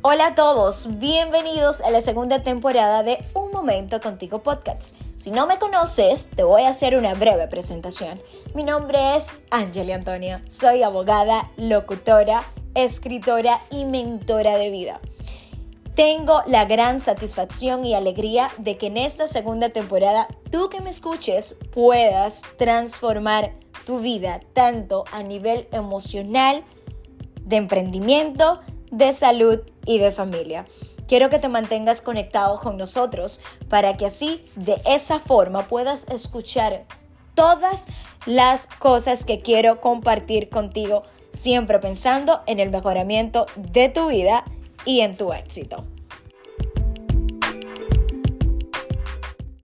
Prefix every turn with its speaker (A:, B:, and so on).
A: Hola a todos, bienvenidos a la segunda temporada de Un Momento Contigo Podcast. Si no me conoces, te voy a hacer una breve presentación. Mi nombre es Angeli Antonia, soy abogada, locutora, escritora y mentora de vida. Tengo la gran satisfacción y alegría de que en esta segunda temporada tú que me escuches puedas transformar tu vida tanto a nivel emocional, de emprendimiento, de salud y de familia. Quiero que te mantengas conectado con nosotros para que así, de esa forma, puedas escuchar todas las cosas que quiero compartir contigo, siempre pensando en el mejoramiento de tu vida y en tu éxito.